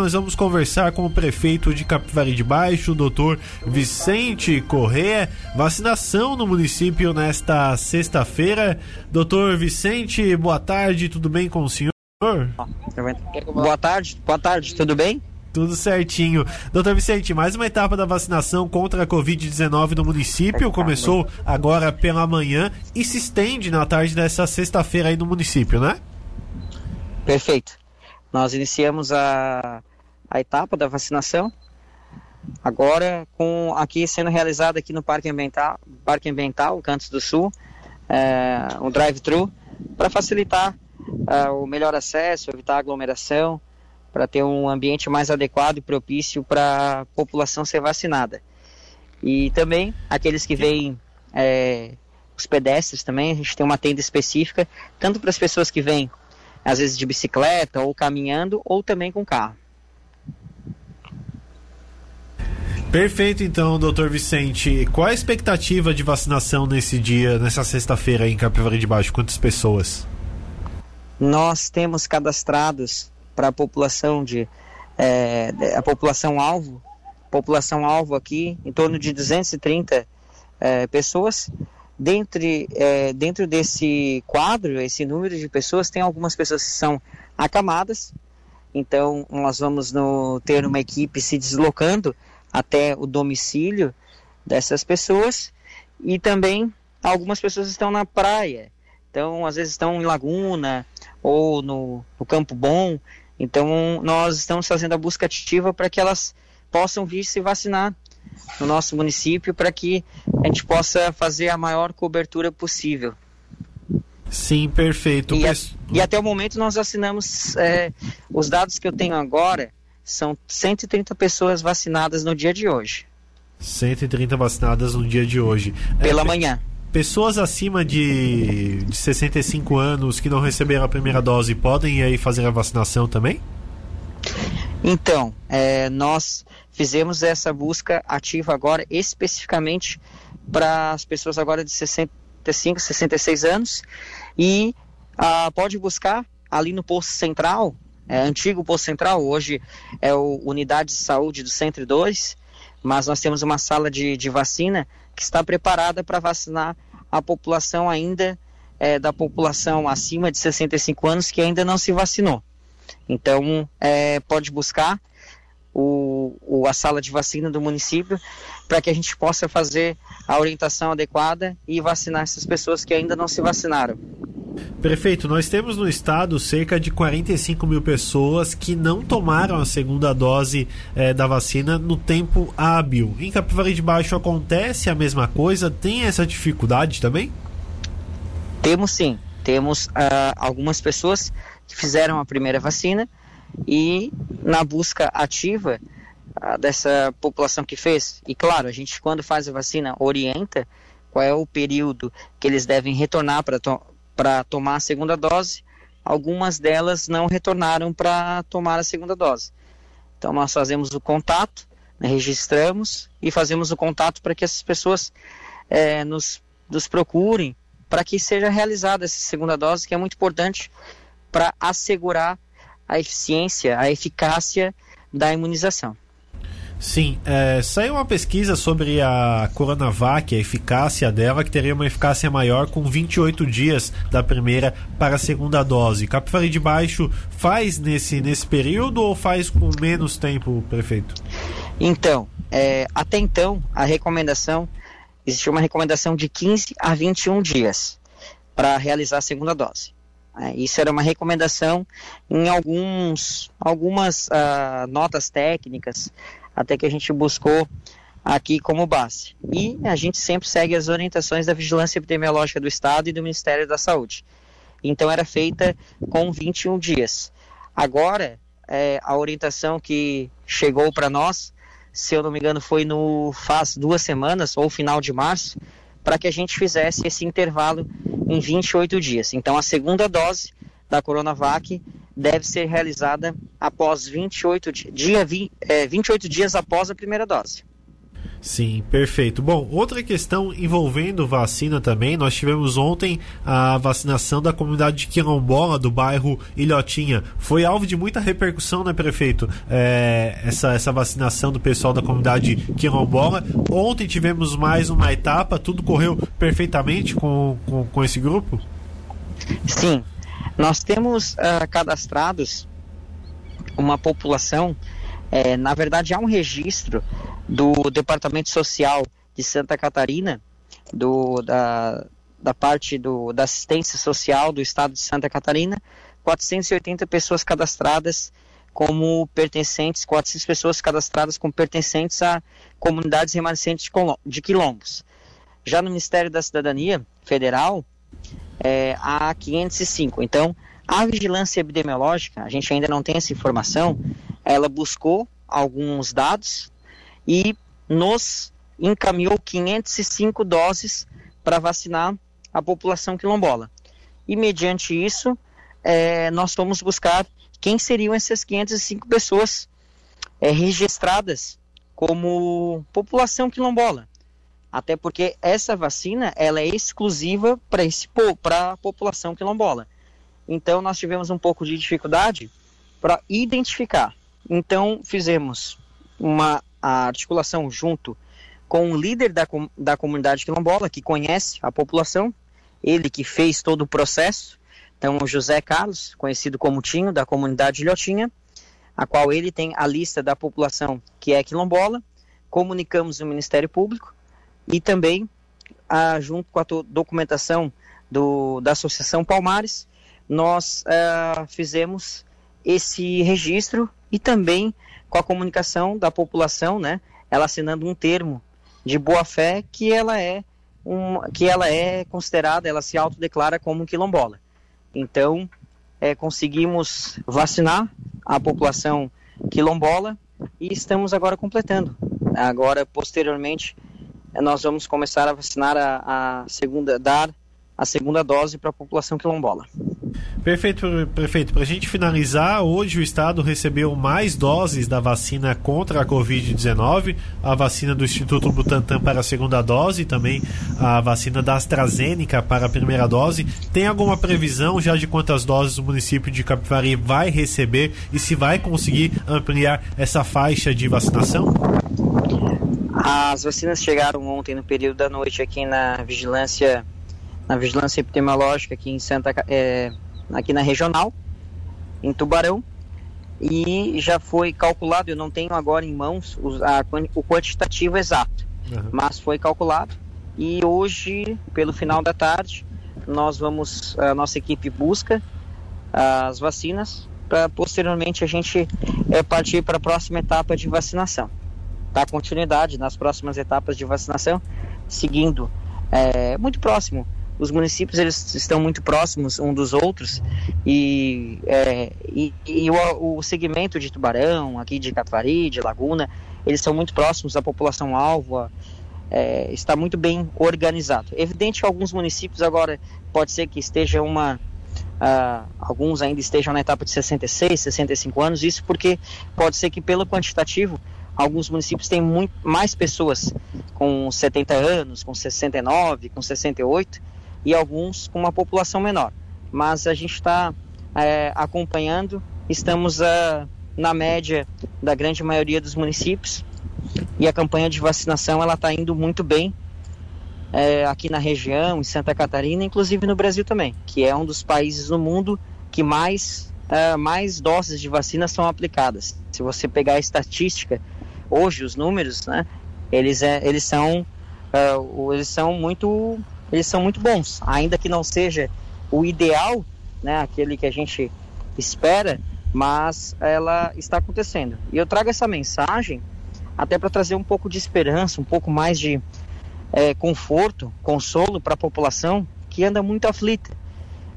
nós vamos conversar com o prefeito de Capivari de Baixo, o doutor Vicente Corrêa. Vacinação no município nesta sexta-feira. Doutor Vicente, boa tarde, tudo bem com o senhor? Boa tarde, boa tarde, tudo bem? Tudo certinho. Doutor Vicente, mais uma etapa da vacinação contra a Covid-19 no município. Começou agora pela manhã e se estende na tarde dessa sexta-feira aí no município, né? Perfeito. Nós iniciamos a, a etapa da vacinação. Agora, com aqui sendo realizada aqui no Parque Ambiental, Parque Ambiental Cantos do Sul, é, um drive-thru, para facilitar é, o melhor acesso, evitar aglomeração para ter um ambiente mais adequado e propício para a população ser vacinada. E também aqueles que vêm, é, os pedestres também, a gente tem uma tenda específica, tanto para as pessoas que vêm, às vezes de bicicleta ou caminhando, ou também com carro. Perfeito, então, doutor Vicente. Qual a expectativa de vacinação nesse dia, nessa sexta-feira em Capivari de Baixo? Quantas pessoas? Nós temos cadastrados para a população de é, a população alvo, população alvo aqui em torno de 230 é, pessoas. Dentre, é, dentro desse quadro, esse número de pessoas, tem algumas pessoas que são acamadas. Então, nós vamos no, ter uma equipe se deslocando até o domicílio dessas pessoas. E também algumas pessoas estão na praia. Então, às vezes estão em Laguna ou no, no Campo Bom. Então, nós estamos fazendo a busca ativa para que elas possam vir se vacinar no nosso município para que a gente possa fazer a maior cobertura possível. Sim, perfeito. E, a, e até o momento nós assinamos é, os dados que eu tenho agora são 130 pessoas vacinadas no dia de hoje. 130 vacinadas no dia de hoje. Pela é, manhã. Pessoas acima de, de 65 anos que não receberam a primeira dose podem aí fazer a vacinação também? Então, é, nós fizemos essa busca ativa agora especificamente para as pessoas agora de 65, 66 anos e ah, pode buscar ali no posto central, é, antigo posto central, hoje é o Unidade de Saúde do Centro 2, mas nós temos uma sala de, de vacina que está preparada para vacinar a população ainda é, da população acima de 65 anos que ainda não se vacinou. Então, é, pode buscar o, o, a sala de vacina do município para que a gente possa fazer a orientação adequada e vacinar essas pessoas que ainda não se vacinaram. Prefeito, nós temos no estado cerca de 45 mil pessoas que não tomaram a segunda dose eh, da vacina no tempo hábil. Em Capivari de Baixo acontece a mesma coisa? Tem essa dificuldade também? Temos sim. Temos uh, algumas pessoas que fizeram a primeira vacina e na busca ativa uh, dessa população que fez. E claro, a gente quando faz a vacina orienta qual é o período que eles devem retornar para to para tomar a segunda dose, algumas delas não retornaram para tomar a segunda dose. Então nós fazemos o contato, né, registramos e fazemos o contato para que essas pessoas é, nos, nos procurem para que seja realizada essa segunda dose, que é muito importante para assegurar a eficiência, a eficácia da imunização. Sim, é, saiu uma pesquisa sobre a Coronavac, a eficácia dela, que teria uma eficácia maior com 28 dias da primeira para a segunda dose. Capivari de Baixo faz nesse, nesse período ou faz com menos tempo, prefeito? Então, é, até então, a recomendação, existia uma recomendação de 15 a 21 dias para realizar a segunda dose. É, isso era uma recomendação em alguns, algumas uh, notas técnicas até que a gente buscou aqui como base. E a gente sempre segue as orientações da Vigilância Epidemiológica do Estado e do Ministério da Saúde. Então era feita com 21 dias. Agora, é, a orientação que chegou para nós, se eu não me engano, foi no faz duas semanas ou final de março, para que a gente fizesse esse intervalo em 28 dias. Então a segunda dose da Coronavac deve ser realizada após 28, dia, é, 28 dias após a primeira dose. Sim, perfeito. Bom, outra questão envolvendo vacina também, nós tivemos ontem a vacinação da comunidade quilombola do bairro Ilhotinha. Foi alvo de muita repercussão, né, prefeito? É, essa, essa vacinação do pessoal da comunidade quilombola. Ontem tivemos mais uma etapa, tudo correu perfeitamente com, com, com esse grupo? Sim, nós temos uh, cadastrados uma população, é, na verdade há um registro do Departamento Social de Santa Catarina, do, da, da parte do, da assistência social do estado de Santa Catarina, 480 pessoas cadastradas como pertencentes, 400 pessoas cadastradas como pertencentes a comunidades remanescentes de quilombos. Já no Ministério da Cidadania Federal, é, há 505. Então, a vigilância epidemiológica, a gente ainda não tem essa informação, ela buscou alguns dados e nos encaminhou 505 doses para vacinar a população quilombola. E mediante isso, é, nós fomos buscar quem seriam essas 505 pessoas é, registradas como população quilombola. Até porque essa vacina ela é exclusiva para a população quilombola. Então nós tivemos um pouco de dificuldade para identificar. Então fizemos uma articulação junto com o líder da, da comunidade quilombola, que conhece a população, ele que fez todo o processo, então o José Carlos, conhecido como Tinho, da comunidade Ilhotinha, a qual ele tem a lista da população que é quilombola, comunicamos no Ministério Público e também, ah, junto com a documentação do, da Associação Palmares, nós ah, fizemos esse registro e também com a comunicação da população, né, ela assinando um termo de boa fé que ela é um, que ela é considerada, ela se autodeclara como quilombola. Então, é, conseguimos vacinar a população quilombola e estamos agora completando. Agora, posteriormente, nós vamos começar a vacinar a, a segunda, dar a segunda dose para a população quilombola. Perfeito, prefeito. Para a gente finalizar, hoje o estado recebeu mais doses da vacina contra a Covid-19, a vacina do Instituto Butantan para a segunda dose, também a vacina da AstraZeneca para a primeira dose. Tem alguma previsão já de quantas doses o município de Capivari vai receber e se vai conseguir ampliar essa faixa de vacinação? As vacinas chegaram ontem no período da noite aqui na vigilância na vigilância epidemiológica aqui em Santa é, aqui na regional em Tubarão. E já foi calculado eu não tenho agora em mãos o, a, o quantitativo exato uhum. mas foi calculado. E hoje pelo final da tarde nós vamos a nossa equipe busca as vacinas para posteriormente a gente é, partir para a próxima etapa de vacinação dar continuidade nas próximas etapas de vacinação seguindo é, muito próximo os municípios eles estão muito próximos um dos outros e, é, e, e o, o, segmento de Tubarão, aqui de Catuari, de Laguna, eles são muito próximos da população alvo, é, está muito bem organizado. Evidente que alguns municípios agora pode ser que esteja uma Uh, alguns ainda estejam na etapa de 66, 65 anos, isso porque pode ser que pelo quantitativo alguns municípios têm muito mais pessoas com 70 anos, com 69, com 68, e alguns com uma população menor. Mas a gente está é, acompanhando, estamos é, na média da grande maioria dos municípios e a campanha de vacinação ela está indo muito bem é, aqui na região, em Santa Catarina, inclusive no Brasil também, que é um dos países no mundo que mais, é, mais doses de vacina são aplicadas. Se você pegar a estatística, hoje os números, né, eles, é, eles, são, é, eles são muito eles são muito bons, ainda que não seja o ideal, né, aquele que a gente espera, mas ela está acontecendo. E eu trago essa mensagem até para trazer um pouco de esperança, um pouco mais de é, conforto, consolo para a população que anda muito aflita.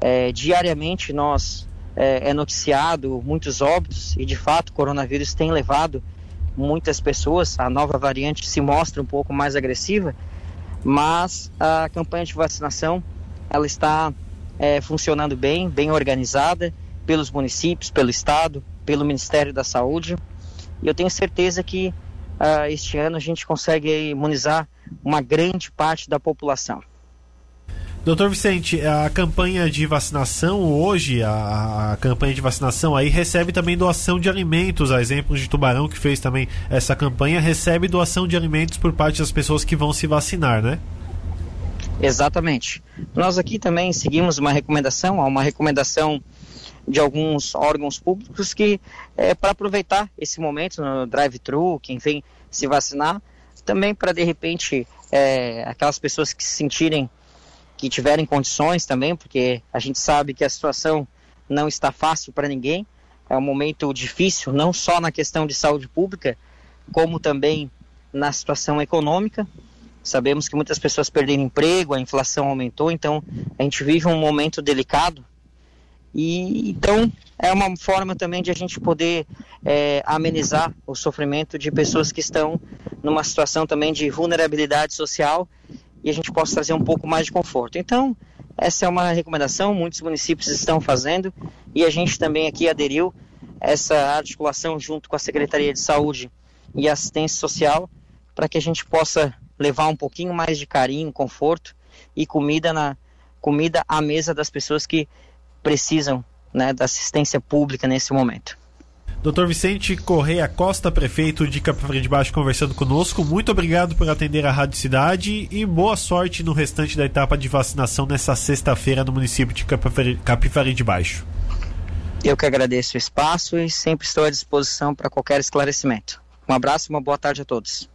É, diariamente nós é, é noticiado muitos óbitos e de fato o coronavírus tem levado muitas pessoas. A nova variante se mostra um pouco mais agressiva mas a campanha de vacinação ela está é, funcionando bem, bem organizada pelos municípios, pelo estado, pelo Ministério da Saúde. E eu tenho certeza que uh, este ano a gente consegue imunizar uma grande parte da população. Doutor Vicente, a campanha de vacinação hoje, a, a, campanha de vacinação aí recebe também doação de alimentos, a exemplo de Tubarão que fez também essa campanha, recebe doação de alimentos por parte das pessoas que vão se vacinar, né? Exatamente. Nós aqui também seguimos uma recomendação, uma recomendação de alguns órgãos públicos que é para aproveitar esse momento no drive-thru, quem vem se vacinar, também para de repente é, aquelas pessoas que se sentirem que tiverem condições também, porque a gente sabe que a situação não está fácil para ninguém. É um momento difícil, não só na questão de saúde pública, como também na situação econômica. Sabemos que muitas pessoas perderam emprego, a inflação aumentou, então a gente vive um momento delicado. E então é uma forma também de a gente poder é, amenizar o sofrimento de pessoas que estão numa situação também de vulnerabilidade social e a gente possa trazer um pouco mais de conforto. Então, essa é uma recomendação, muitos municípios estão fazendo e a gente também aqui aderiu essa articulação junto com a Secretaria de Saúde e Assistência Social para que a gente possa levar um pouquinho mais de carinho, conforto e comida na comida à mesa das pessoas que precisam né, da assistência pública nesse momento. Doutor Vicente Correia Costa, prefeito de Capivari de Baixo, conversando conosco. Muito obrigado por atender a Rádio Cidade e boa sorte no restante da etapa de vacinação nessa sexta-feira no município de Capivari de Baixo. Eu que agradeço o espaço e sempre estou à disposição para qualquer esclarecimento. Um abraço e uma boa tarde a todos.